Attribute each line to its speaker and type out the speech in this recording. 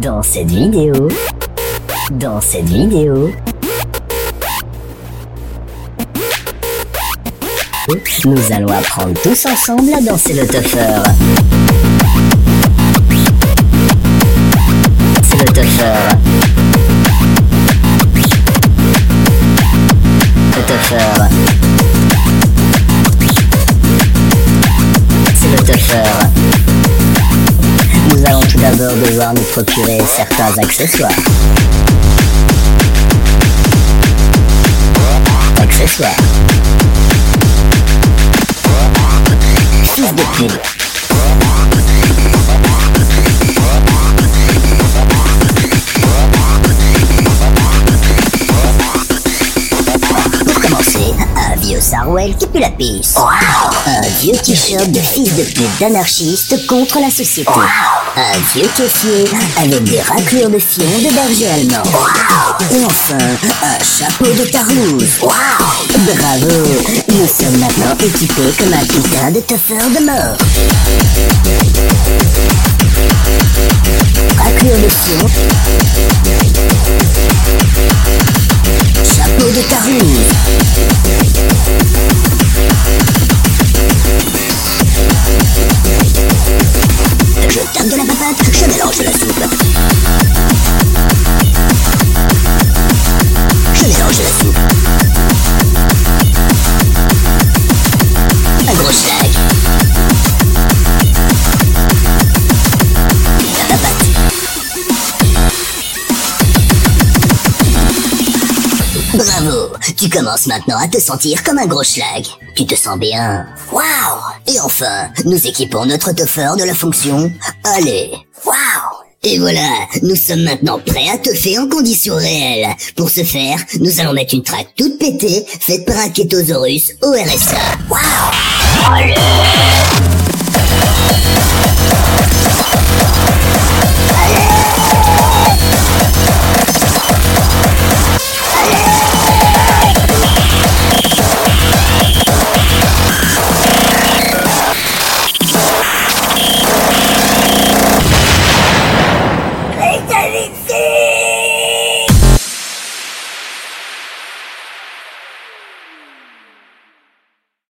Speaker 1: Dans cette vidéo, dans cette vidéo, nous allons apprendre tous ensemble à danser le tuffer. C'est le tuffer. Le tuffer. C'est le tuffer. Allons devoir nous procurer certains accessoires. Accessoires. Fils de. Pour commencer, un vieux Sarwell qui pue la pisse. Un vieux t-shirt de fils de pute d'anarchiste contre la société. Un vieux caissier avec des raclures de fion de berger allemand. Et enfin, un chapeau de tarlouse. Bravo, nous sommes maintenant équipés comme un putain de tuffeur de mort. Raclure de fion. Chapeau de tarlouse. Tam de la I'm mélange le soupe. Bravo, tu commences maintenant à te sentir comme un gros schlag. Tu te sens bien. Waouh Et enfin, nous équipons notre toffer de la fonction Allez. Waouh et voilà, nous sommes maintenant prêts à teuffer en conditions réelles. Pour ce faire, nous allons mettre une traque toute pétée, faite par un kétosaurus au RSA. Waouh